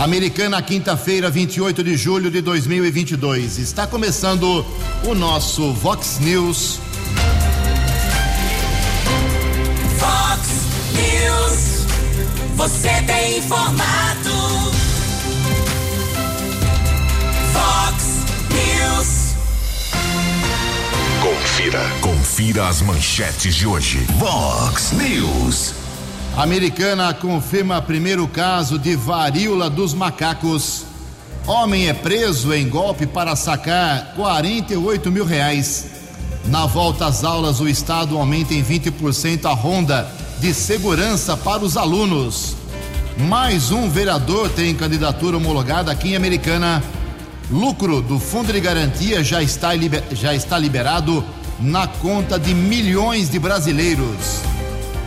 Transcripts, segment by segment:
Americana, quinta-feira, 28 de julho de 2022. Está começando o nosso Vox News. Vox News. Você tem informado. Vox News. Confira. Confira as manchetes de hoje. Vox News. Americana confirma primeiro caso de varíola dos macacos. Homem é preso em golpe para sacar 48 mil reais. Na volta às aulas, o Estado aumenta em 20% a ronda de segurança para os alunos. Mais um vereador tem candidatura homologada aqui em Americana. Lucro do Fundo de Garantia já está, já está liberado na conta de milhões de brasileiros.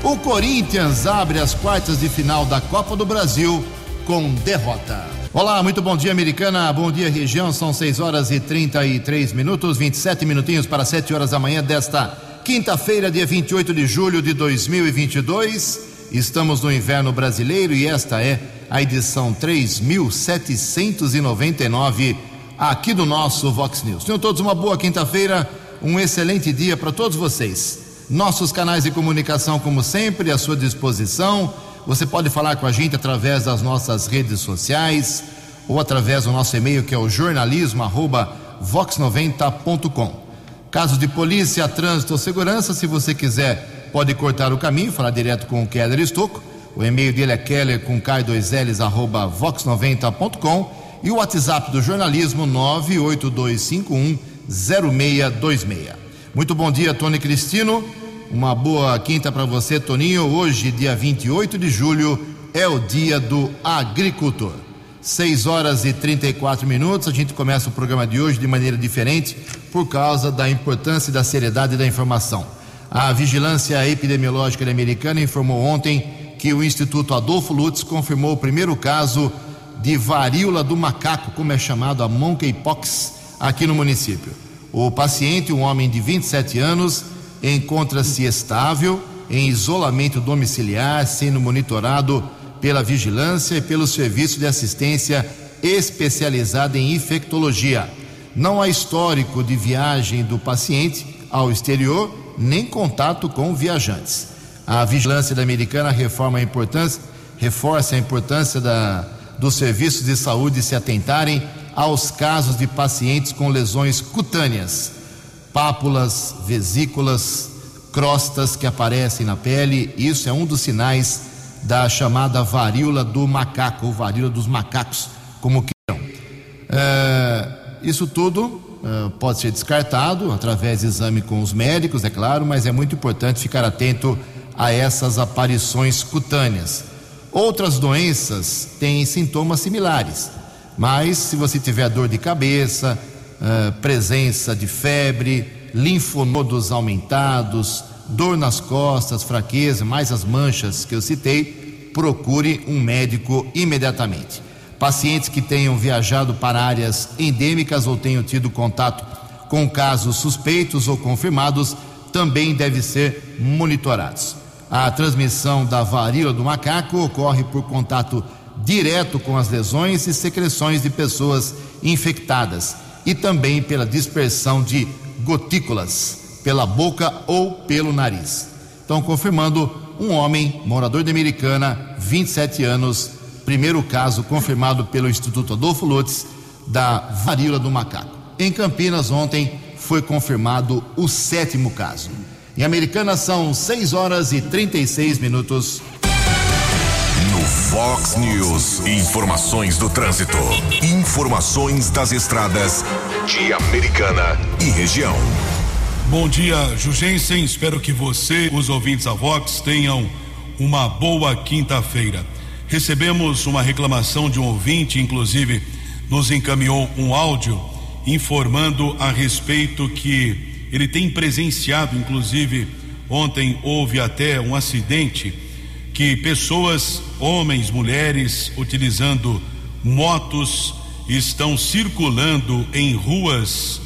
O Corinthians abre as quartas de final da Copa do Brasil com derrota. Olá, muito bom dia, americana. Bom dia, região. São 6 horas e 33 minutos, 27 minutinhos para 7 horas da manhã desta quinta-feira, dia 28 de julho de 2022. Estamos no inverno brasileiro e esta é a edição 3799 aqui do nosso Vox News. Tenham todos uma boa quinta-feira, um excelente dia para todos vocês. Nossos canais de comunicação, como sempre, à sua disposição. Você pode falar com a gente através das nossas redes sociais ou através do nosso e-mail que é o jornalismo@vox90.com. Casos de polícia, trânsito ou segurança, se você quiser, pode cortar o caminho, falar direto com o Keller Estocco. O e-mail dele é keller com k2ls arroba vox90.com e o WhatsApp do jornalismo 98251 0626. Muito bom dia, Tony Cristino. Uma boa quinta para você, Toninho. Hoje, dia 28 de julho, é o dia do agricultor. 6 horas e 34 minutos. A gente começa o programa de hoje de maneira diferente por causa da importância e da seriedade da informação. A Vigilância Epidemiológica Americana informou ontem que o Instituto Adolfo Lutz confirmou o primeiro caso de varíola do macaco, como é chamado a monkeypox, aqui no município. O paciente, um homem de 27 anos, encontra-se estável, em isolamento domiciliar, sendo monitorado pela vigilância e pelo serviço de assistência especializada em infectologia. Não há histórico de viagem do paciente ao exterior, nem contato com viajantes. A vigilância americana reforma a importância, reforça a importância da, dos serviços de saúde se atentarem aos casos de pacientes com lesões cutâneas, pápulas, vesículas, crostas que aparecem na pele. Isso é um dos sinais da chamada varíola do macaco, ou varíola dos macacos, como queiram. É, isso tudo é, pode ser descartado através de exame com os médicos, é claro, mas é muito importante ficar atento a essas aparições cutâneas. Outras doenças têm sintomas similares mas se você tiver dor de cabeça, uh, presença de febre, linfonodos aumentados, dor nas costas, fraqueza, mais as manchas que eu citei, procure um médico imediatamente. Pacientes que tenham viajado para áreas endêmicas ou tenham tido contato com casos suspeitos ou confirmados também devem ser monitorados. A transmissão da varíola do macaco ocorre por contato direto com as lesões e secreções de pessoas infectadas e também pela dispersão de gotículas pela boca ou pelo nariz. Então, confirmando, um homem, morador de Americana, 27 anos, primeiro caso confirmado pelo Instituto Adolfo Lutz da varíola do macaco. Em Campinas, ontem, foi confirmado o sétimo caso. Em Americana são 6 horas e 36 minutos. Fox News. Informações do trânsito. Informações das estradas de Americana e região. Bom dia, Jugensen. Espero que você, os ouvintes da Vox, tenham uma boa quinta-feira. Recebemos uma reclamação de um ouvinte, inclusive nos encaminhou um áudio informando a respeito que ele tem presenciado, inclusive ontem houve até um acidente que pessoas, homens, mulheres, utilizando motos, estão circulando em ruas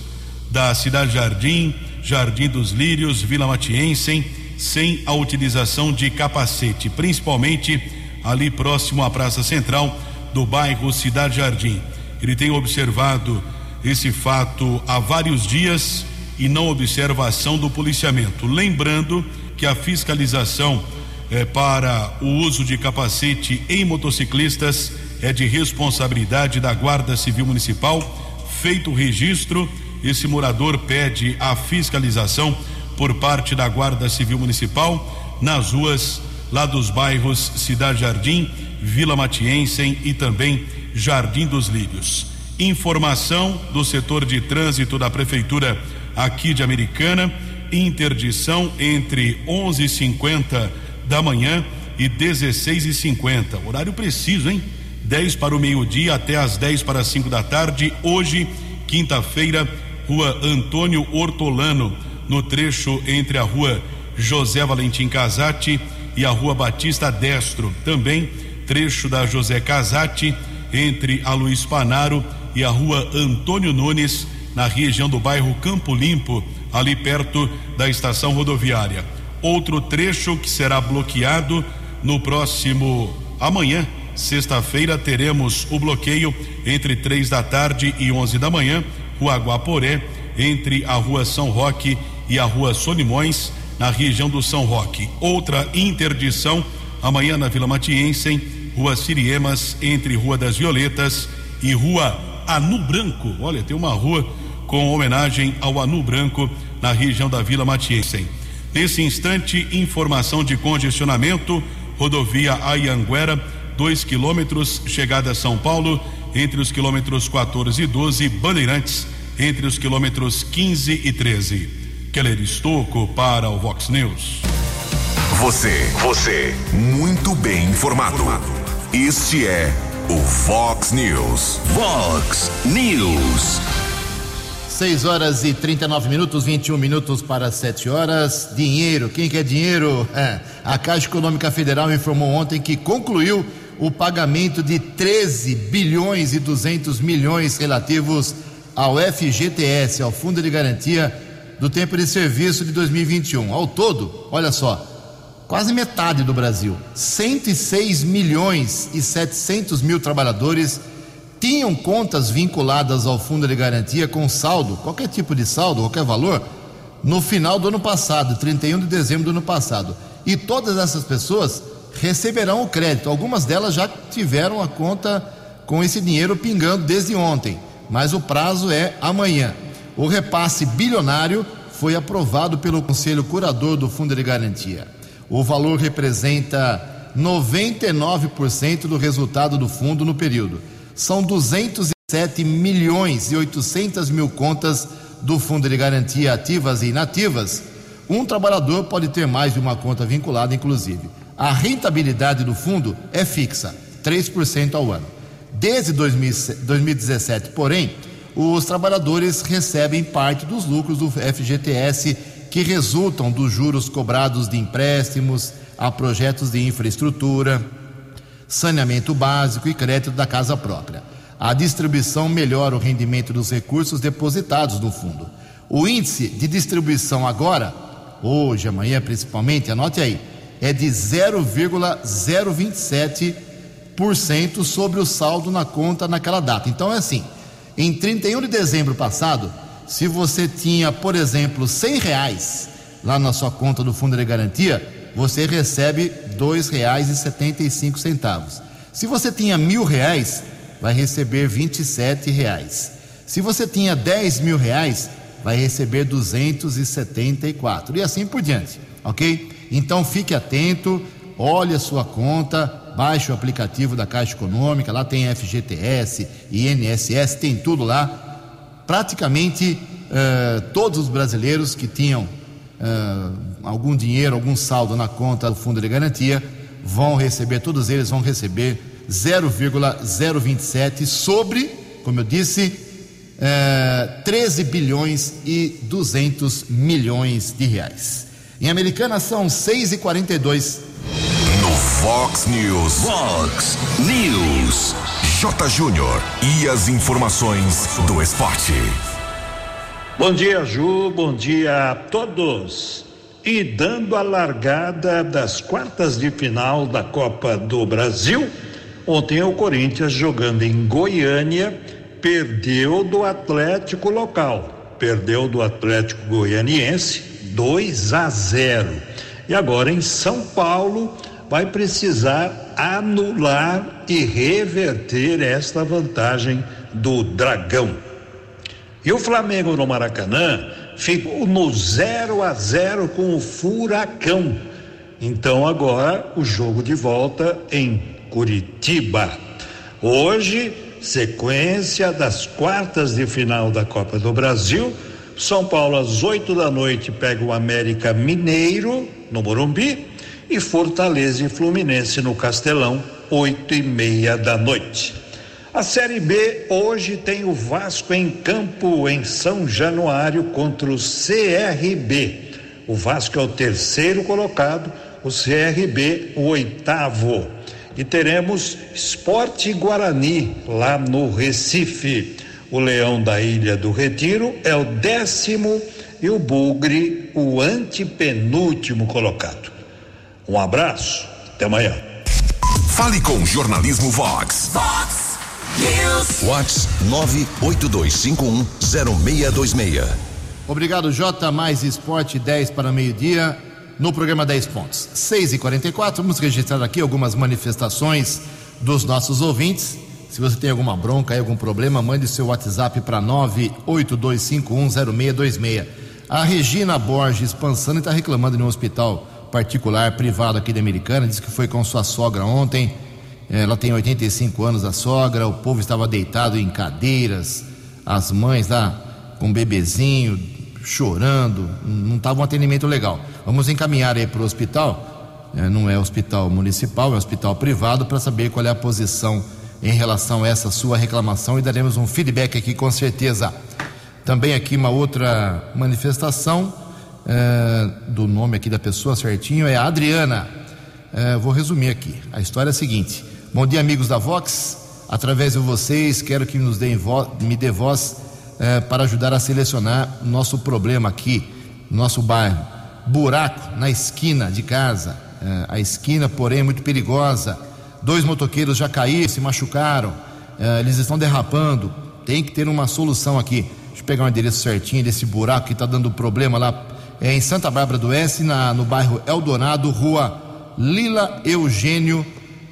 da Cidade Jardim, Jardim dos Lírios, Vila Matiense, sem a utilização de capacete, principalmente ali próximo à Praça Central, do bairro Cidade Jardim. Ele tem observado esse fato há vários dias e não observa a ação do policiamento. Lembrando que a fiscalização eh, para o uso de capacete em motociclistas é de responsabilidade da Guarda Civil Municipal. Feito o registro, esse morador pede a fiscalização por parte da Guarda Civil Municipal nas ruas lá dos bairros Cidade Jardim, Vila Matiense e também Jardim dos Lírios. Informação do setor de trânsito da prefeitura aqui de Americana, interdição entre 11:50 da manhã e 16:50. Horário preciso, hein? 10 para o meio-dia até as 10 para as 5 da tarde. Hoje, quinta-feira, Rua Antônio Hortolano, no trecho entre a Rua José Valentim Casati e a Rua Batista Destro. Também trecho da José Casati entre a Luiz Panaro e a Rua Antônio Nunes, na região do bairro Campo Limpo, ali perto da estação rodoviária. Outro trecho que será bloqueado no próximo amanhã, sexta-feira, teremos o bloqueio entre três da tarde e onze da manhã, Rua Guaporé, entre a Rua São Roque e a Rua Solimões, na região do São Roque. Outra interdição amanhã na Vila Matiense, Rua Siriemas, entre Rua das Violetas e Rua Anu Branco. Olha, tem uma rua com homenagem ao Anu Branco na região da Vila Matiense. Nesse instante, informação de congestionamento, rodovia Ayanguera, 2 quilômetros, chegada a São Paulo, entre os quilômetros 14 e 12, Bandeirantes, entre os quilômetros 15 e 13. Keller Estocco para o Vox News. Você, você, muito bem informado. Este é o Fox News. Fox News. 6 horas e 39 minutos, 21 minutos para 7 horas. Dinheiro, quem quer dinheiro? É. A Caixa Econômica Federal informou ontem que concluiu o pagamento de 13 bilhões e 200 milhões relativos ao FGTS, ao Fundo de Garantia do Tempo de Serviço de 2021. Ao todo, olha só, quase metade do Brasil, 106 milhões e 700 mil trabalhadores tinham contas vinculadas ao fundo de garantia com saldo, qualquer tipo de saldo, qualquer valor, no final do ano passado, 31 de dezembro do ano passado. E todas essas pessoas receberão o crédito. Algumas delas já tiveram a conta com esse dinheiro pingando desde ontem, mas o prazo é amanhã. O repasse bilionário foi aprovado pelo Conselho Curador do Fundo de Garantia. O valor representa 99% do resultado do fundo no período são 207 milhões e 800 mil contas do Fundo de Garantia ativas e inativas. Um trabalhador pode ter mais de uma conta vinculada, inclusive. A rentabilidade do fundo é fixa, 3% ao ano. Desde 2017, porém, os trabalhadores recebem parte dos lucros do FGTS que resultam dos juros cobrados de empréstimos a projetos de infraestrutura, saneamento básico e crédito da casa própria. A distribuição melhora o rendimento dos recursos depositados no fundo. O índice de distribuição agora, hoje, amanhã principalmente, anote aí, é de 0,027% sobre o saldo na conta naquela data. Então é assim, em 31 de dezembro passado, se você tinha, por exemplo, 100 reais lá na sua conta do Fundo de Garantia, você recebe R$ 2,75. Se você tinha mil reais, vai receber R$ reais. Se você tinha 10 mil reais, vai receber 274 e assim por diante, ok? Então fique atento, olhe a sua conta, baixe o aplicativo da Caixa Econômica, lá tem FGTS, INSS, tem tudo lá. Praticamente uh, todos os brasileiros que tinham uh, algum dinheiro, algum saldo na conta do fundo de garantia, vão receber, todos eles vão receber 0,027 sobre, como eu disse, eh, 13 bilhões e 200 milhões de reais. Em Americana são 6 e 42 No Fox News. Fox News. J. Júnior. E as informações do esporte. Bom dia, Ju. Bom dia a todos. E dando a largada das quartas de final da Copa do Brasil, Ontem o Corinthians jogando em Goiânia perdeu do Atlético local, perdeu do Atlético Goianiense 2 a 0. E agora em São Paulo vai precisar anular e reverter esta vantagem do Dragão. E o Flamengo no Maracanã ficou no 0 a 0 com o Furacão. Então agora o jogo de volta em Curitiba. Hoje, sequência das quartas de final da Copa do Brasil. São Paulo às 8 da noite pega o América Mineiro no Morumbi e Fortaleza e Fluminense no Castelão, oito e meia da noite. A Série B hoje tem o Vasco em campo em São Januário contra o CRB. O Vasco é o terceiro colocado, o CRB o oitavo. E teremos Esporte Guarani lá no Recife. O Leão da Ilha do Retiro é o décimo e o Bugre o antepenúltimo colocado. Um abraço, até amanhã. Fale com Jornalismo Vox. Vox News. Vox 982510626. Obrigado, J. Mais Esporte 10 para meio-dia, no programa 10 pontos. 6 e 44 vamos registrar aqui algumas manifestações dos nossos ouvintes. Se você tem alguma bronca algum problema, mande seu WhatsApp para 982510626. A Regina Borges Pansani está reclamando de um hospital particular, privado aqui da Americana, disse que foi com sua sogra ontem. Ela tem 85 anos, a sogra. O povo estava deitado em cadeiras, as mães lá com um bebezinho, chorando. Não estava um atendimento legal. Vamos encaminhar aí para o hospital. É, não é hospital municipal, é hospital privado, para saber qual é a posição em relação a essa sua reclamação e daremos um feedback aqui com certeza. Também aqui uma outra manifestação é, do nome aqui da pessoa certinho, é a Adriana. É, vou resumir aqui. A história é a seguinte: Bom dia, amigos da Vox. Através de vocês, quero que nos deem me dê voz é, para ajudar a selecionar nosso problema aqui, no nosso bairro. Buraco na esquina de casa. É, a esquina, porém, é muito perigosa. Dois motoqueiros já caíram, se machucaram. É, eles estão derrapando. Tem que ter uma solução aqui. Deixa eu pegar o endereço certinho desse buraco que está dando problema lá é em Santa Bárbara do Oeste, na, no bairro Eldorado, rua Lila Eugênio.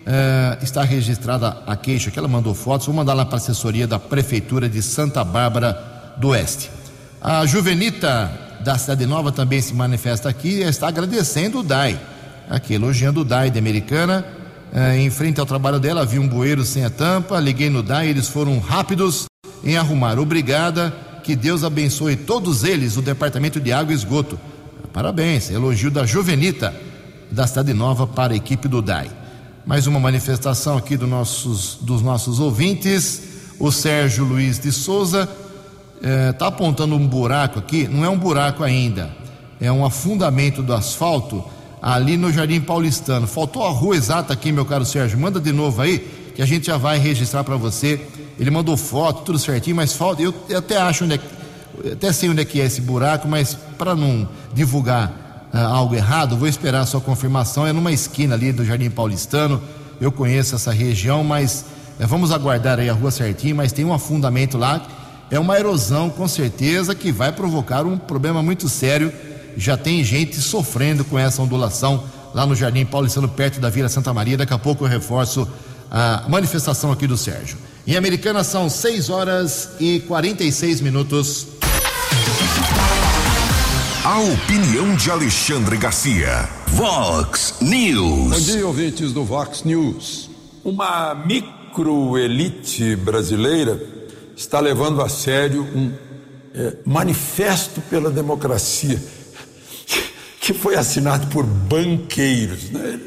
É, está registrada a queixa que ela mandou fotos. Vou mandar lá para a assessoria da Prefeitura de Santa Bárbara do Oeste. A Juvenita da Cidade Nova também se manifesta aqui e está agradecendo o DAI. Aqui, elogiando o DAI de Americana. É, em frente ao trabalho dela, vi um bueiro sem a tampa. Liguei no DAI, eles foram rápidos em arrumar. Obrigada que Deus abençoe todos eles, o Departamento de Água e Esgoto. Parabéns, elogio da Juvenita, da Cidade Nova para a equipe do DAI. Mais uma manifestação aqui do nossos, dos nossos ouvintes. O Sérgio Luiz de Souza está eh, apontando um buraco aqui, não é um buraco ainda, é um afundamento do asfalto ali no Jardim Paulistano. Faltou a rua exata aqui, meu caro Sérgio. Manda de novo aí, que a gente já vai registrar para você ele mandou foto, tudo certinho, mas falta. Eu, eu até acho onde é, até sei onde é que é esse buraco, mas para não divulgar uh, algo errado, vou esperar a sua confirmação. É numa esquina ali do Jardim Paulistano. Eu conheço essa região, mas uh, vamos aguardar aí a rua certinho. Mas tem um afundamento lá. É uma erosão, com certeza, que vai provocar um problema muito sério. Já tem gente sofrendo com essa ondulação lá no Jardim Paulistano, perto da Vila Santa Maria. Daqui a pouco eu reforço a manifestação aqui do Sérgio. Em Americana são 6 horas e 46 minutos. A opinião de Alexandre Garcia. Vox News. Bom dia, ouvintes do Vox News. Uma microelite brasileira está levando a sério um é, manifesto pela democracia que foi assinado por banqueiros. Né?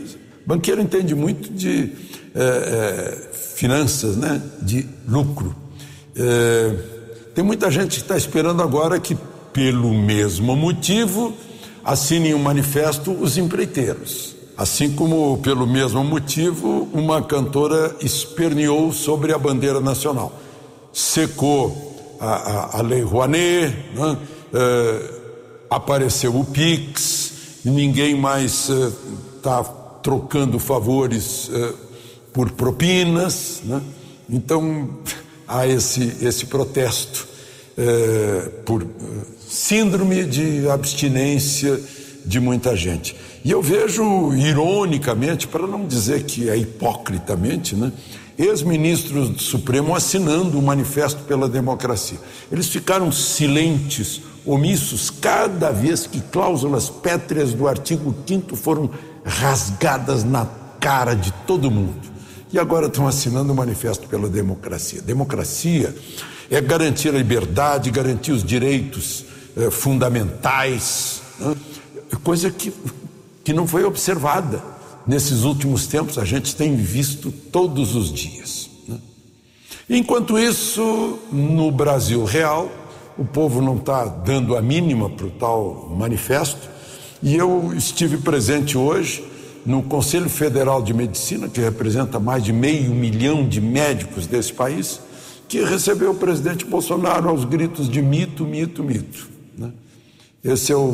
Banqueiro entende muito de é, é, finanças, né, de lucro. É, tem muita gente que está esperando agora que, pelo mesmo motivo, assinem um manifesto os empreiteiros. Assim como, pelo mesmo motivo, uma cantora esperneou sobre a bandeira nacional. Secou a, a, a Lei Rouanet, né? é, apareceu o PIX, ninguém mais está é, trocando favores é, por propinas. Né? Então, há esse, esse protesto por síndrome de abstinência de muita gente. E eu vejo, ironicamente, para não dizer que é hipocritamente, né, ex-ministros do Supremo assinando o Manifesto pela Democracia. Eles ficaram silentes, omissos, cada vez que cláusulas pétreas do artigo 5 foram rasgadas na cara de todo mundo. E agora estão assinando o Manifesto pela Democracia. Democracia é garantir a liberdade, garantir os direitos eh, fundamentais, né? coisa que, que não foi observada nesses últimos tempos, a gente tem visto todos os dias. Né? Enquanto isso, no Brasil real, o povo não está dando a mínima para o tal manifesto, e eu estive presente hoje no Conselho Federal de Medicina, que representa mais de meio milhão de médicos desse país, que recebeu o presidente Bolsonaro aos gritos de mito, mito, mito. Esse é o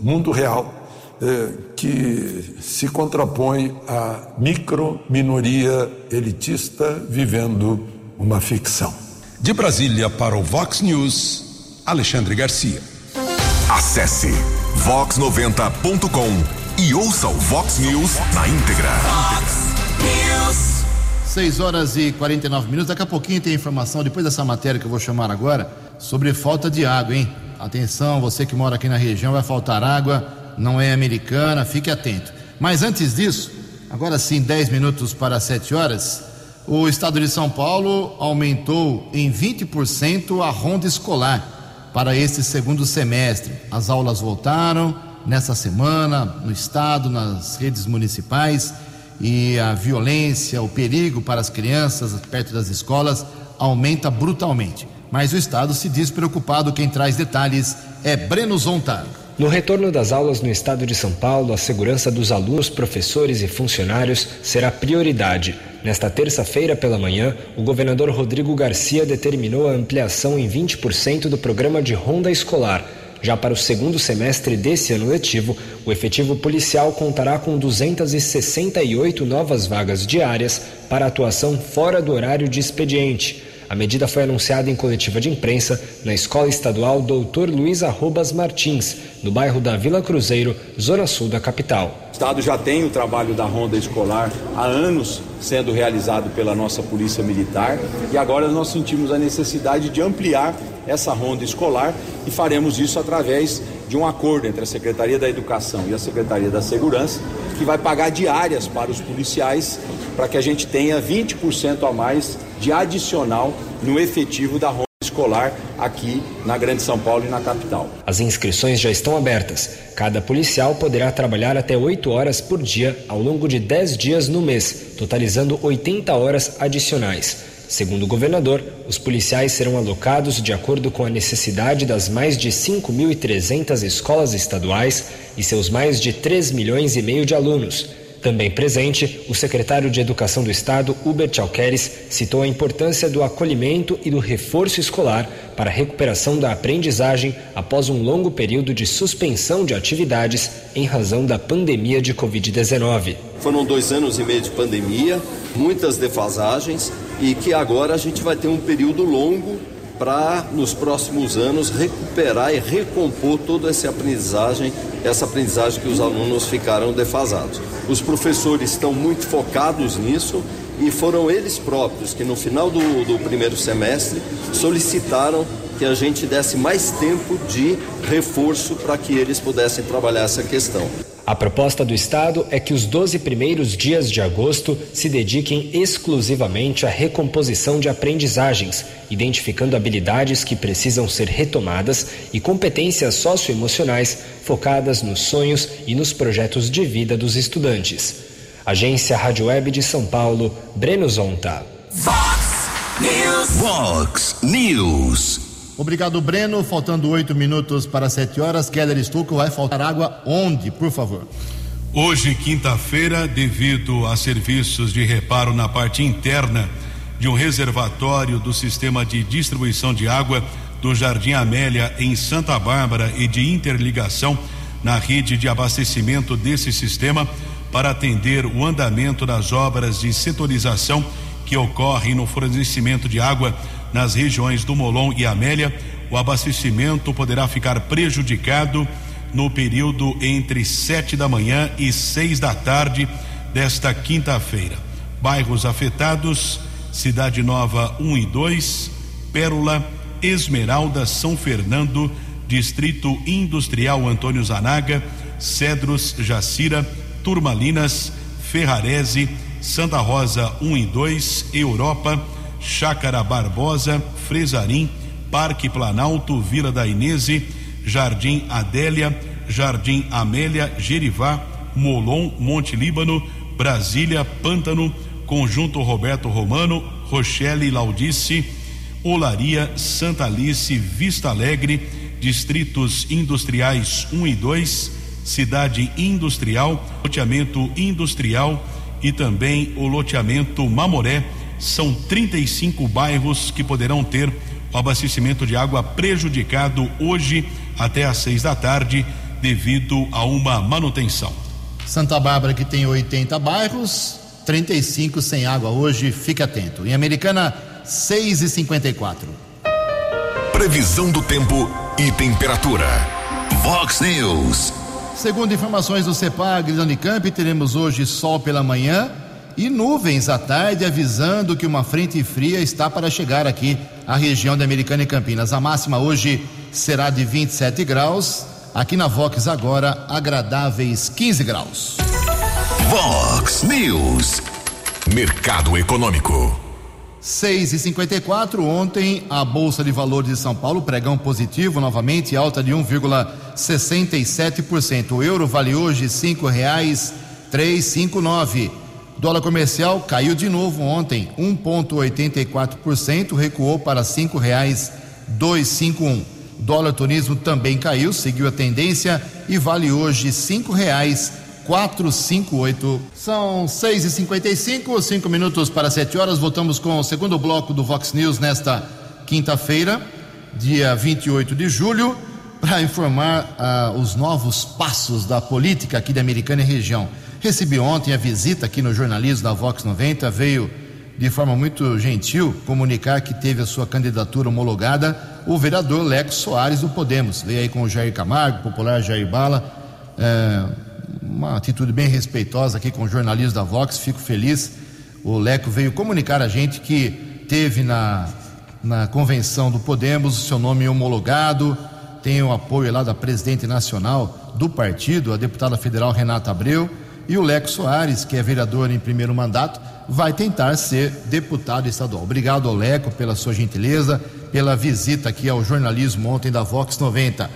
mundo real é, que se contrapõe à micro-minoria elitista vivendo uma ficção. De Brasília para o Vox News, Alexandre Garcia. Acesse vox90.com e ouça o Vox News na íntegra. Vox News. 6 horas e 49 minutos. Daqui a pouquinho tem informação, depois dessa matéria que eu vou chamar agora, sobre falta de água, hein? Atenção, você que mora aqui na região, vai faltar água, não é americana, fique atento. Mas antes disso, agora sim, 10 minutos para 7 horas, o estado de São Paulo aumentou em 20% a ronda escolar para este segundo semestre. As aulas voltaram nessa semana no estado, nas redes municipais e a violência, o perigo para as crianças perto das escolas aumenta brutalmente mas o Estado se diz preocupado. Quem traz detalhes é Breno Zonta. No retorno das aulas no estado de São Paulo, a segurança dos alunos, professores e funcionários será prioridade. Nesta terça-feira pela manhã, o governador Rodrigo Garcia determinou a ampliação em 20% do programa de ronda escolar. Já para o segundo semestre desse ano letivo, o efetivo policial contará com 268 novas vagas diárias para atuação fora do horário de expediente. A medida foi anunciada em coletiva de imprensa na Escola Estadual Doutor Luiz Arrobas Martins, no bairro da Vila Cruzeiro, zona sul da capital. O Estado já tem o trabalho da ronda escolar há anos sendo realizado pela nossa Polícia Militar e agora nós sentimos a necessidade de ampliar essa ronda escolar e faremos isso através de um acordo entre a Secretaria da Educação e a Secretaria da Segurança, que vai pagar diárias para os policiais para que a gente tenha 20% a mais de adicional no efetivo da ronda escolar aqui na Grande São Paulo e na capital. As inscrições já estão abertas. Cada policial poderá trabalhar até 8 horas por dia ao longo de 10 dias no mês, totalizando 80 horas adicionais. Segundo o governador, os policiais serão alocados de acordo com a necessidade das mais de 5.300 escolas estaduais e seus mais de 3 milhões e meio de alunos. Também presente, o secretário de Educação do Estado, Hubert Alqueres, citou a importância do acolhimento e do reforço escolar para a recuperação da aprendizagem após um longo período de suspensão de atividades em razão da pandemia de Covid-19. Foram dois anos e meio de pandemia, muitas defasagens e que agora a gente vai ter um período longo para nos próximos anos recuperar e recompor toda essa aprendizagem, essa aprendizagem que os alunos ficaram defasados. Os professores estão muito focados nisso e foram eles próprios que no final do, do primeiro semestre solicitaram que a gente desse mais tempo de reforço para que eles pudessem trabalhar essa questão. A proposta do Estado é que os 12 primeiros dias de agosto se dediquem exclusivamente à recomposição de aprendizagens, identificando habilidades que precisam ser retomadas e competências socioemocionais focadas nos sonhos e nos projetos de vida dos estudantes. Agência Rádio Web de São Paulo, Breno Zonta. Fox News. Fox News. Obrigado, Breno. Faltando oito minutos para sete horas. Keller Estuco, vai faltar água onde, por favor? Hoje, quinta-feira, devido a serviços de reparo na parte interna de um reservatório do sistema de distribuição de água do Jardim Amélia, em Santa Bárbara, e de interligação na rede de abastecimento desse sistema, para atender o andamento das obras de setorização que ocorrem no fornecimento de água nas regiões do Molon e Amélia. O abastecimento poderá ficar prejudicado no período entre sete da manhã e seis da tarde desta quinta-feira. Bairros afetados: Cidade Nova 1 e 2, Pérola, Esmeralda, São Fernando, Distrito Industrial Antônio Zanaga, Cedros, Jacira, Turmalinas, Ferrarese, Santa Rosa 1 e 2, Europa, Chácara Barbosa, Fresarim, Parque Planalto, Vila da Inese, Jardim Adélia, Jardim Amélia, Gerivá, Molon, Monte Líbano, Brasília, Pântano, Conjunto Roberto Romano, Rochelle Laudice, Olaria, Santa Alice, Vista Alegre, Distritos Industriais 1 e 2, Cidade Industrial, Loteamento Industrial e também o loteamento Mamoré. São 35 bairros que poderão ter o abastecimento de água prejudicado hoje até às seis da tarde devido a uma manutenção. Santa Bárbara, que tem 80 bairros, 35 sem água hoje, fique atento. Em Americana, 6 e 54 Previsão do tempo e temperatura. Vox News. Segundo informações do CEPAG da Unicamp, teremos hoje sol pela manhã e nuvens à tarde, avisando que uma frente fria está para chegar aqui à região da Americana e Campinas. A máxima hoje será de 27 graus. Aqui na Vox agora, agradáveis 15 graus. Vox News. Mercado Econômico. 6 e 54 ontem a Bolsa de Valores de São Paulo, pregão positivo, novamente, alta de 1,67%. O euro vale hoje cinco reais três cinco nove. Dólar comercial caiu de novo ontem, 1,84%, recuou para cinco um. Dólar turismo também caiu, seguiu a tendência e vale hoje cinco reais 458. São 6 e 55 cinco minutos para 7 horas. Voltamos com o segundo bloco do Vox News nesta quinta-feira, dia 28 de julho, para informar ah, os novos passos da política aqui da Americana e região. Recebi ontem a visita aqui no jornalismo da Vox 90, veio de forma muito gentil comunicar que teve a sua candidatura homologada o vereador Leco Soares do Podemos. Veio aí com o Jair Camargo, popular Jair Bala. Eh, uma atitude bem respeitosa aqui com o jornalismo da Vox, fico feliz. O Leco veio comunicar a gente que teve na, na convenção do Podemos o seu nome homologado, tem o apoio lá da presidente nacional do partido, a deputada federal Renata Abreu, e o Leco Soares, que é vereador em primeiro mandato, vai tentar ser deputado estadual. Obrigado Leco pela sua gentileza, pela visita aqui ao jornalismo ontem da Vox 90.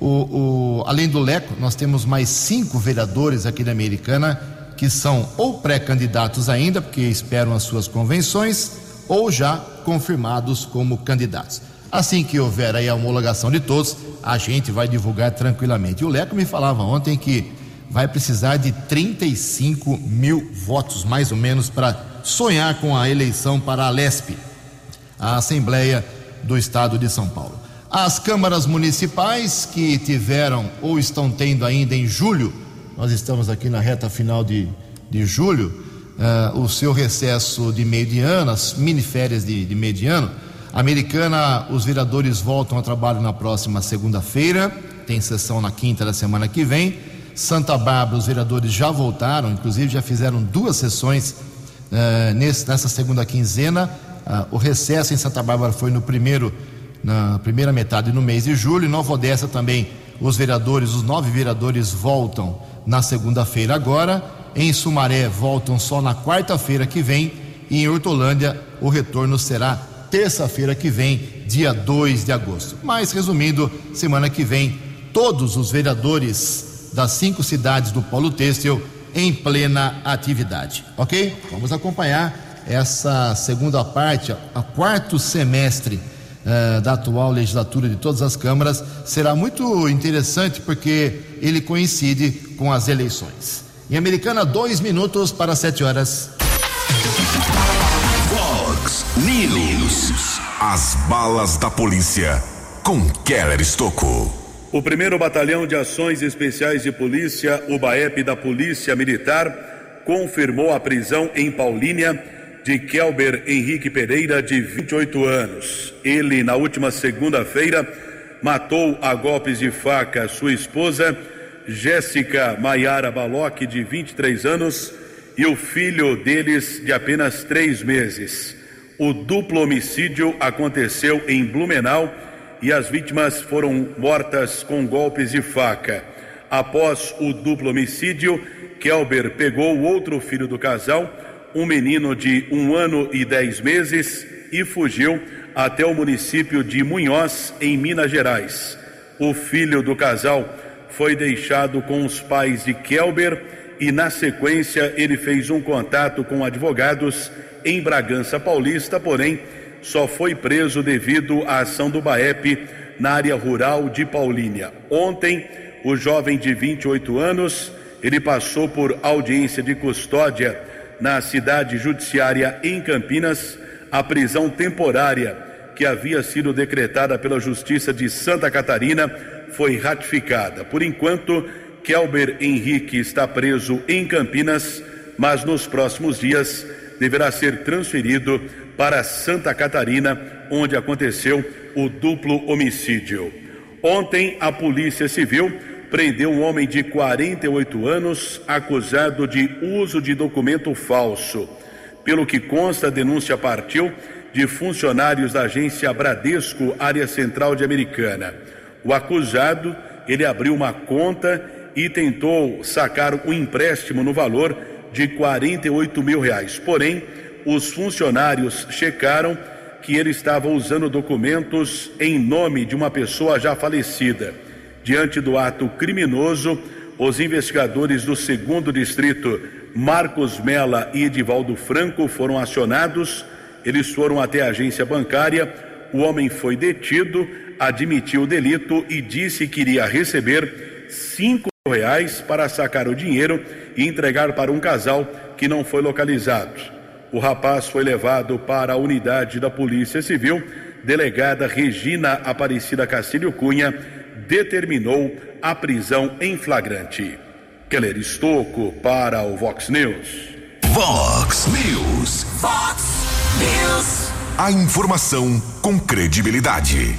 O, o, além do Leco, nós temos mais cinco vereadores aqui da Americana que são ou pré-candidatos ainda, porque esperam as suas convenções, ou já confirmados como candidatos. Assim que houver a homologação de todos, a gente vai divulgar tranquilamente. O Leco me falava ontem que vai precisar de 35 mil votos, mais ou menos, para sonhar com a eleição para a LESP, a Assembleia do Estado de São Paulo. As câmaras municipais que tiveram ou estão tendo ainda em julho, nós estamos aqui na reta final de, de julho, uh, o seu recesso de meio de ano, as miniférias de, de meio de ano. Americana, os vereadores voltam ao trabalho na próxima segunda-feira, tem sessão na quinta da semana que vem. Santa Bárbara, os vereadores já voltaram, inclusive já fizeram duas sessões uh, nesse, nessa segunda quinzena. Uh, o recesso em Santa Bárbara foi no primeiro na primeira metade do mês de julho. Em Nova Odessa também os vereadores, os nove vereadores voltam na segunda-feira agora. Em Sumaré voltam só na quarta-feira que vem. E em Hortolândia o retorno será terça-feira que vem, dia 2 de agosto. Mas resumindo, semana que vem, todos os vereadores das cinco cidades do Polo Têxtil em plena atividade. Ok? Vamos acompanhar essa segunda parte, a quarto semestre eh, da atual legislatura de todas as câmaras será muito interessante porque ele coincide com as eleições. Em Americana, dois minutos para sete horas. Fox News. As balas da polícia com Keller Estocou. O primeiro Batalhão de Ações Especiais de Polícia, o BAEP da Polícia Militar, confirmou a prisão em Paulínia de Kelber Henrique Pereira, de 28 anos. Ele, na última segunda-feira, matou a golpes de faca sua esposa, Jéssica Maiara Baloc, de 23 anos, e o filho deles, de apenas três meses. O duplo homicídio aconteceu em Blumenau e as vítimas foram mortas com golpes de faca. Após o duplo homicídio, Kelber pegou o outro filho do casal, um menino de um ano e dez meses, e fugiu até o município de Munhoz, em Minas Gerais. O filho do casal foi deixado com os pais de Kelber e, na sequência, ele fez um contato com advogados em Bragança Paulista, porém só foi preso devido à ação do BAEP na área rural de Paulínia. Ontem, o jovem de 28 anos, ele passou por audiência de custódia na cidade judiciária em Campinas, a prisão temporária que havia sido decretada pela Justiça de Santa Catarina foi ratificada. Por enquanto, Kelber Henrique está preso em Campinas, mas nos próximos dias deverá ser transferido para Santa Catarina, onde aconteceu o duplo homicídio. Ontem, a Polícia Civil prendeu um homem de 48 anos acusado de uso de documento falso. Pelo que consta, a denúncia partiu de funcionários da agência Bradesco, área central de Americana. O acusado, ele abriu uma conta e tentou sacar um empréstimo no valor de 48 mil reais. Porém, os funcionários checaram que ele estava usando documentos em nome de uma pessoa já falecida. Diante do ato criminoso, os investigadores do segundo distrito, Marcos Mela e Edivaldo Franco, foram acionados. Eles foram até a agência bancária. O homem foi detido, admitiu o delito e disse que iria receber cinco reais para sacar o dinheiro e entregar para um casal que não foi localizado. O rapaz foi levado para a unidade da Polícia Civil. Delegada Regina Aparecida Castilho Cunha determinou a prisão em flagrante. Keller Estocco para o Vox News. Vox News. Fox News. A informação com credibilidade.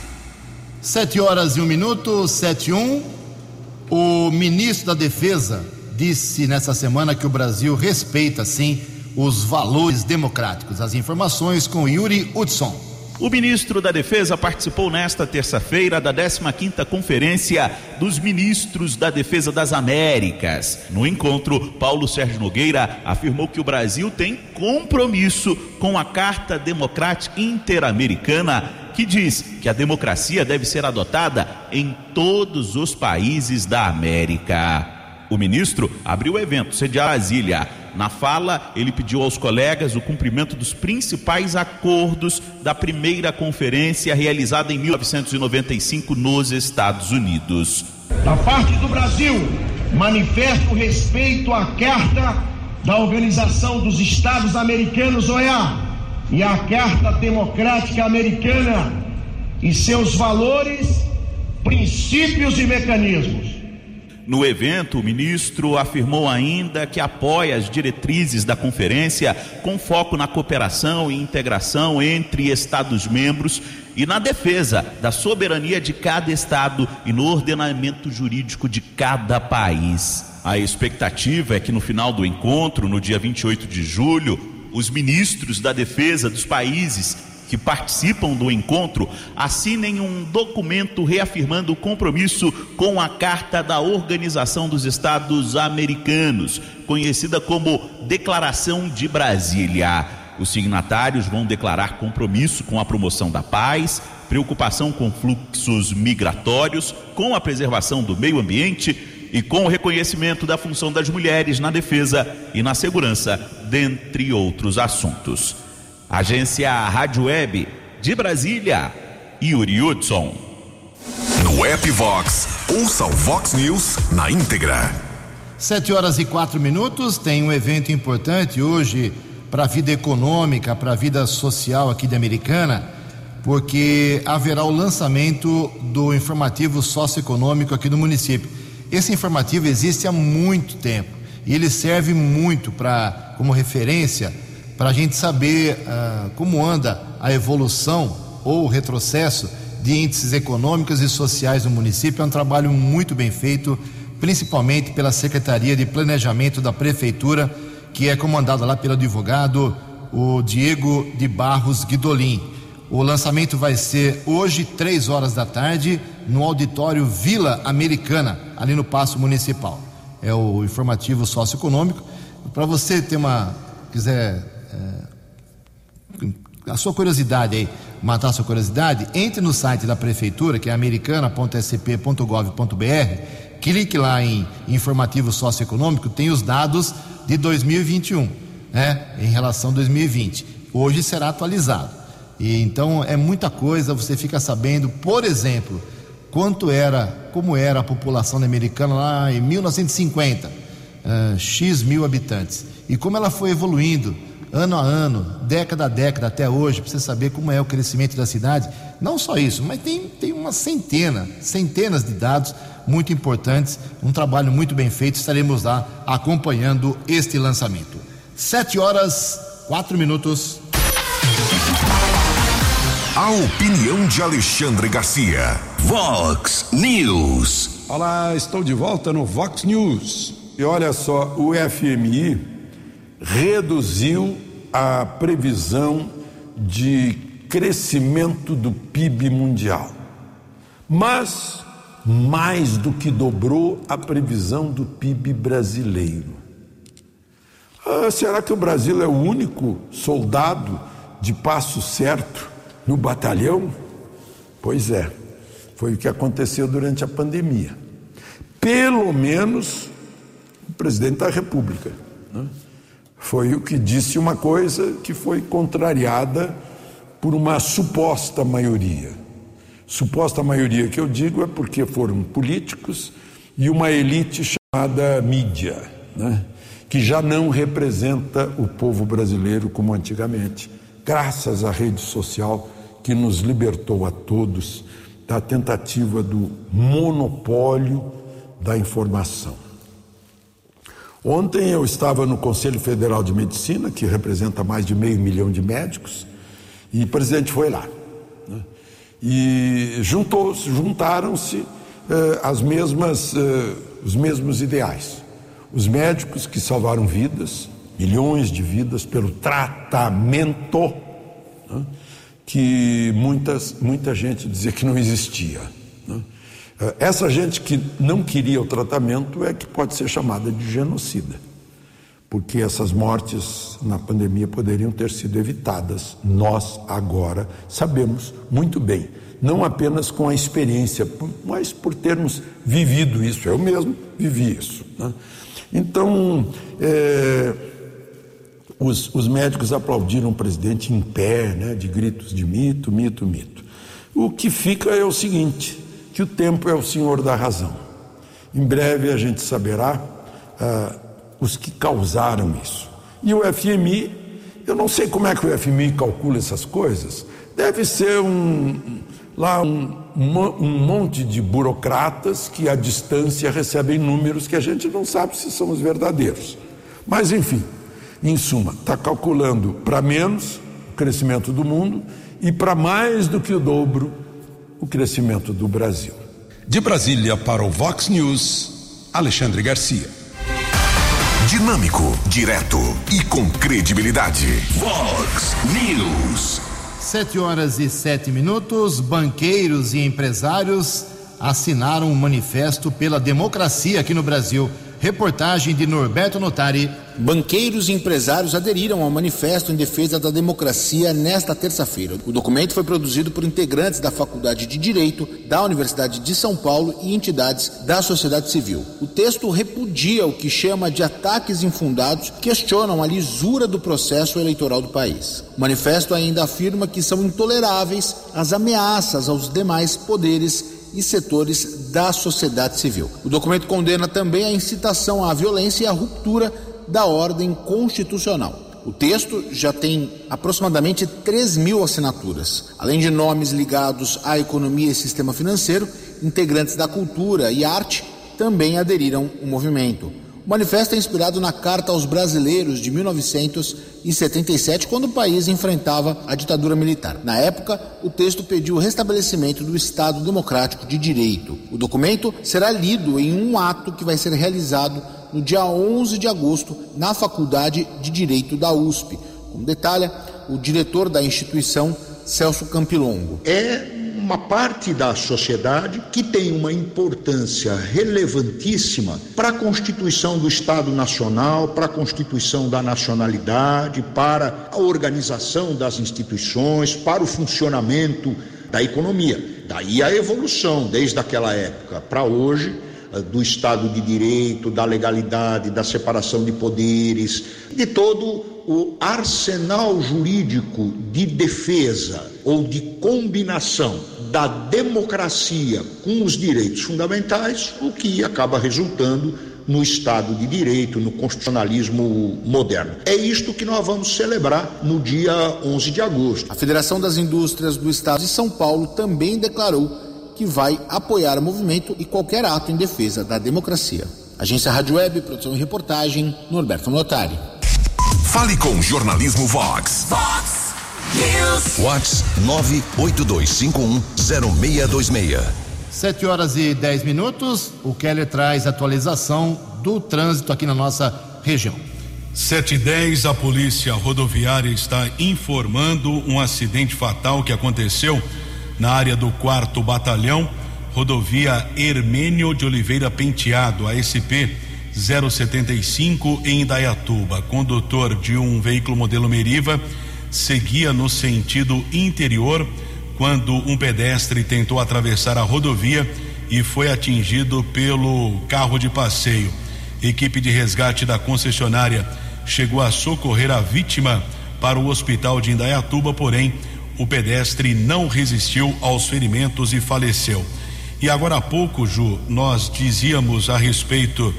Sete horas e um minuto, sete e um. O ministro da Defesa disse nessa semana que o Brasil respeita, sim, os valores democráticos. As informações com Yuri Hudson. O ministro da Defesa participou nesta terça-feira da 15ª Conferência dos Ministros da Defesa das Américas. No encontro, Paulo Sérgio Nogueira afirmou que o Brasil tem compromisso com a Carta Democrática Interamericana, que diz que a democracia deve ser adotada em todos os países da América. O ministro abriu o evento sediado Brasília. Na fala, ele pediu aos colegas o cumprimento dos principais acordos da primeira conferência realizada em 1995 nos Estados Unidos. Da parte do Brasil, manifesto respeito à Carta da Organização dos Estados Americanos, OEA, e à Carta Democrática Americana e seus valores, princípios e mecanismos no evento, o ministro afirmou ainda que apoia as diretrizes da conferência com foco na cooperação e integração entre Estados-membros e na defesa da soberania de cada Estado e no ordenamento jurídico de cada país. A expectativa é que no final do encontro, no dia 28 de julho, os ministros da defesa dos países que participam do encontro assinem um documento reafirmando o compromisso com a Carta da Organização dos Estados Americanos, conhecida como Declaração de Brasília. Os signatários vão declarar compromisso com a promoção da paz, preocupação com fluxos migratórios, com a preservação do meio ambiente e com o reconhecimento da função das mulheres na defesa e na segurança, dentre outros assuntos. Agência Rádio Web de Brasília, Yuri Hudson. No app Vox, ouça o Vox News na íntegra. Sete horas e quatro minutos, tem um evento importante hoje para a vida econômica, para a vida social aqui de Americana, porque haverá o lançamento do informativo socioeconômico aqui no município. Esse informativo existe há muito tempo e ele serve muito para como referência para a gente saber ah, como anda a evolução ou o retrocesso de índices econômicos e sociais no município. É um trabalho muito bem feito, principalmente pela Secretaria de Planejamento da Prefeitura, que é comandada lá pelo advogado o Diego de Barros Guidolin. O lançamento vai ser hoje, três horas da tarde, no auditório Vila Americana, ali no Paço Municipal. É o informativo socioeconômico. Para você ter uma. quiser. É, a sua curiosidade aí, matar a sua curiosidade, entre no site da prefeitura, que é americana.sp.gov.br, clique lá em informativo socioeconômico, tem os dados de 2021, né, em relação a 2020. Hoje será atualizado. E então é muita coisa, você fica sabendo, por exemplo, quanto era, como era a população americana lá em 1950, uh, x mil habitantes, e como ela foi evoluindo ano a ano, década a década até hoje, para você saber como é o crescimento da cidade. Não só isso, mas tem, tem uma centena, centenas de dados muito importantes, um trabalho muito bem feito. Estaremos lá acompanhando este lançamento. Sete horas, quatro minutos. A opinião de Alexandre Garcia. Vox News. Olá, estou de volta no Vox News. E olha só, o FMI reduziu a previsão de crescimento do PIB mundial. Mas mais do que dobrou a previsão do PIB brasileiro. Ah, será que o Brasil é o único soldado de passo certo no batalhão? Pois é, foi o que aconteceu durante a pandemia. Pelo menos o presidente da República né, foi o que disse uma coisa que foi contrariada por uma suposta maioria. Suposta maioria que eu digo é porque foram políticos e uma elite chamada mídia, né? que já não representa o povo brasileiro como antigamente, graças à rede social que nos libertou a todos da tentativa do monopólio da informação. Ontem eu estava no Conselho Federal de Medicina, que representa mais de meio milhão de médicos, e o presidente foi lá. Né? e juntou, juntaram-se eh, as mesmas, eh, os mesmos ideais. Os médicos que salvaram vidas, milhões de vidas, pelo tratamento né, que muitas, muita gente dizia que não existia. Eh, essa gente que não queria o tratamento é que pode ser chamada de genocida porque essas mortes na pandemia poderiam ter sido evitadas. Nós agora sabemos muito bem, não apenas com a experiência, mas por termos vivido isso. Eu mesmo vivi isso. Né? Então, é, os, os, médicos aplaudiram o presidente em pé, né, de gritos de mito, mito, mito. O que fica é o seguinte: que o tempo é o senhor da razão. Em breve a gente saberá. Ah, os que causaram isso. E o FMI, eu não sei como é que o FMI calcula essas coisas, deve ser um, lá um, um monte de burocratas que à distância recebem números que a gente não sabe se são os verdadeiros. Mas enfim, em suma, está calculando para menos o crescimento do mundo e para mais do que o dobro o crescimento do Brasil. De Brasília para o Vox News, Alexandre Garcia. Dinâmico, direto e com credibilidade. Vox News. Sete horas e sete minutos. Banqueiros e empresários assinaram um manifesto pela democracia aqui no Brasil. Reportagem de Norberto Notari. Banqueiros e empresários aderiram ao manifesto em defesa da democracia nesta terça-feira. O documento foi produzido por integrantes da Faculdade de Direito, da Universidade de São Paulo e entidades da sociedade civil. O texto repudia o que chama de ataques infundados que questionam a lisura do processo eleitoral do país. O manifesto ainda afirma que são intoleráveis as ameaças aos demais poderes e setores da sociedade civil. O documento condena também a incitação à violência e a ruptura da ordem constitucional. O texto já tem aproximadamente 3 mil assinaturas. Além de nomes ligados à economia e sistema financeiro, integrantes da cultura e arte também aderiram ao movimento. O manifesto é inspirado na Carta aos Brasileiros de 1977, quando o país enfrentava a ditadura militar. Na época, o texto pediu o restabelecimento do Estado Democrático de Direito. O documento será lido em um ato que vai ser realizado no dia 11 de agosto na Faculdade de Direito da USP. Como detalha o diretor da instituição, Celso Campilongo. É uma parte da sociedade que tem uma importância relevantíssima para a constituição do Estado Nacional, para a constituição da nacionalidade, para a organização das instituições, para o funcionamento da economia. Daí a evolução, desde aquela época para hoje, eh, do Estado de Direito, da legalidade, da separação de poderes, de todo o arsenal jurídico de defesa ou de combinação da democracia com os direitos fundamentais, o que acaba resultando no Estado de Direito, no constitucionalismo moderno. É isto que nós vamos celebrar no dia 11 de agosto. A Federação das Indústrias do Estado de São Paulo também declarou que vai apoiar o movimento e qualquer ato em defesa da democracia. Agência Rádio Web, produção e reportagem, Norberto Notari. Fale com Jornalismo Vox. Vox Vox 982510626. Sete horas e dez minutos. O Keller traz atualização do trânsito aqui na nossa região. Sete e dez, a polícia rodoviária está informando um acidente fatal que aconteceu na área do quarto batalhão, rodovia Hermênio de Oliveira Penteado, ASP 075 em Indaiatuba. Condutor de um veículo modelo Meriva seguia no sentido interior quando um pedestre tentou atravessar a rodovia e foi atingido pelo carro de passeio. Equipe de resgate da concessionária chegou a socorrer a vítima para o hospital de Indaiatuba, porém o pedestre não resistiu aos ferimentos e faleceu. E agora há pouco, Ju, nós dizíamos a respeito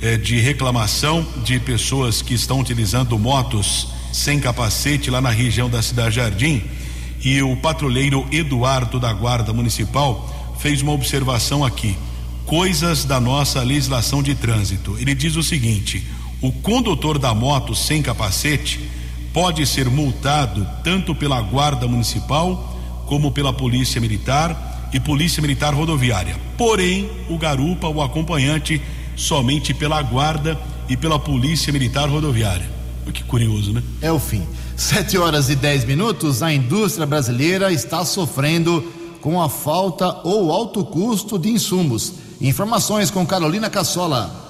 eh, de reclamação de pessoas que estão utilizando motos sem capacete lá na região da Cidade Jardim. E o patrulheiro Eduardo da Guarda Municipal fez uma observação aqui. Coisas da nossa legislação de trânsito. Ele diz o seguinte: o condutor da moto sem capacete pode ser multado tanto pela Guarda Municipal como pela Polícia Militar e Polícia Militar Rodoviária. Porém, o garupa, o acompanhante, somente pela Guarda e pela Polícia Militar Rodoviária. Que curioso, né? É o fim. Sete horas e dez minutos, a indústria brasileira está sofrendo com a falta ou alto custo de insumos. Informações com Carolina Cassola.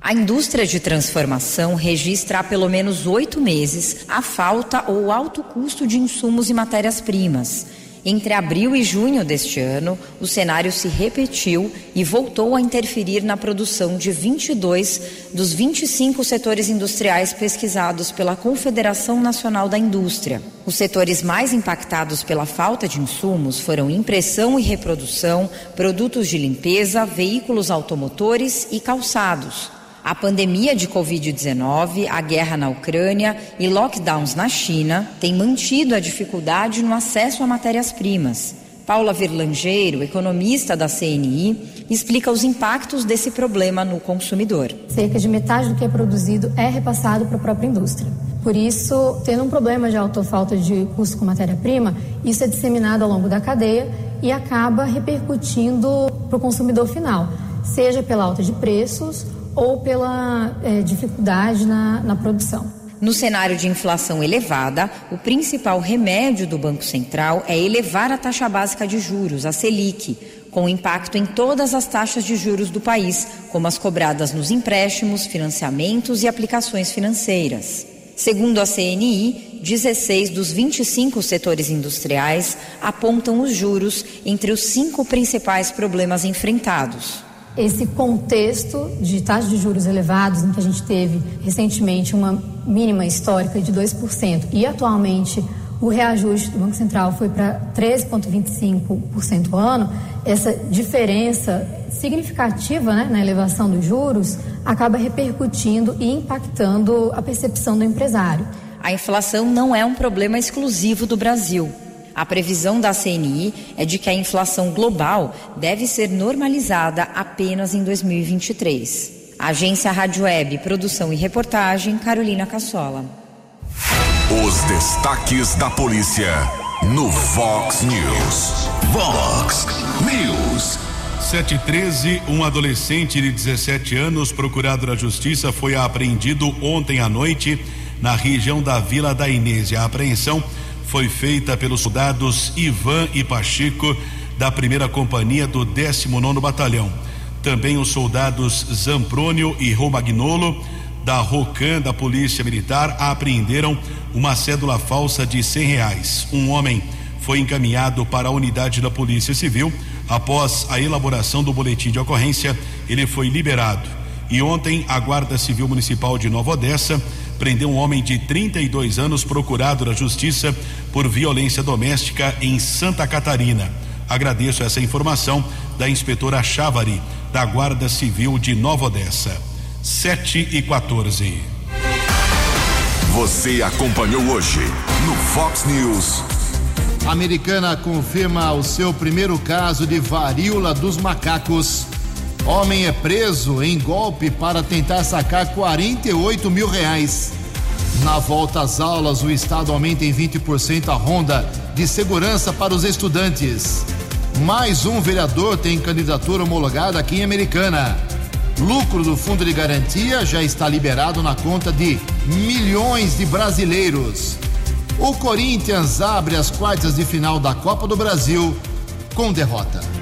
A indústria de transformação registra há pelo menos oito meses a falta ou alto custo de insumos e matérias-primas. Entre abril e junho deste ano, o cenário se repetiu e voltou a interferir na produção de 22 dos 25 setores industriais pesquisados pela Confederação Nacional da Indústria. Os setores mais impactados pela falta de insumos foram impressão e reprodução, produtos de limpeza, veículos automotores e calçados. A pandemia de Covid-19, a guerra na Ucrânia e lockdowns na China têm mantido a dificuldade no acesso a matérias-primas. Paula Verlangeiro, economista da CNI, explica os impactos desse problema no consumidor. Cerca de metade do que é produzido é repassado para a própria indústria. Por isso, tendo um problema de alta falta de custo com matéria-prima, isso é disseminado ao longo da cadeia e acaba repercutindo para o consumidor final, seja pela alta de preços ou pela é, dificuldade na, na produção. No cenário de inflação elevada, o principal remédio do Banco Central é elevar a taxa básica de juros, a Selic, com impacto em todas as taxas de juros do país, como as cobradas nos empréstimos, financiamentos e aplicações financeiras. Segundo a CNI, 16 dos 25 setores industriais apontam os juros entre os cinco principais problemas enfrentados esse contexto de taxas de juros elevados, em que a gente teve recentemente uma mínima histórica de 2% e atualmente o reajuste do Banco Central foi para 13,25% ao ano, essa diferença significativa né, na elevação dos juros acaba repercutindo e impactando a percepção do empresário. A inflação não é um problema exclusivo do Brasil. A previsão da CNI é de que a inflação global deve ser normalizada apenas em 2023. Agência Rádio Web, produção e reportagem, Carolina Cassola. Os destaques da polícia no Vox News. Vox News. 713, um adolescente de 17 anos, procurado na justiça, foi apreendido ontem à noite na região da Vila da Inês. A apreensão foi feita pelos soldados Ivan e Pacheco da primeira companhia do 19 Batalhão. Também os soldados Zamprônio e Romagnolo da Rocan da Polícia Militar apreenderam uma cédula falsa de cem reais. Um homem foi encaminhado para a unidade da Polícia Civil. Após a elaboração do boletim de ocorrência, ele foi liberado. E ontem, a Guarda Civil Municipal de Nova Odessa prendeu um homem de 32 anos procurado na Justiça por violência doméstica em Santa Catarina. Agradeço essa informação da inspetora Chavari, da Guarda Civil de Nova Odessa. 7 e 14. Você acompanhou hoje no Fox News. A americana confirma o seu primeiro caso de varíola dos macacos. Homem é preso em golpe para tentar sacar 48 mil reais. Na volta às aulas, o Estado aumenta em 20% a ronda de segurança para os estudantes. Mais um vereador tem candidatura homologada aqui em Americana. Lucro do fundo de garantia já está liberado na conta de milhões de brasileiros. O Corinthians abre as quartas de final da Copa do Brasil com derrota.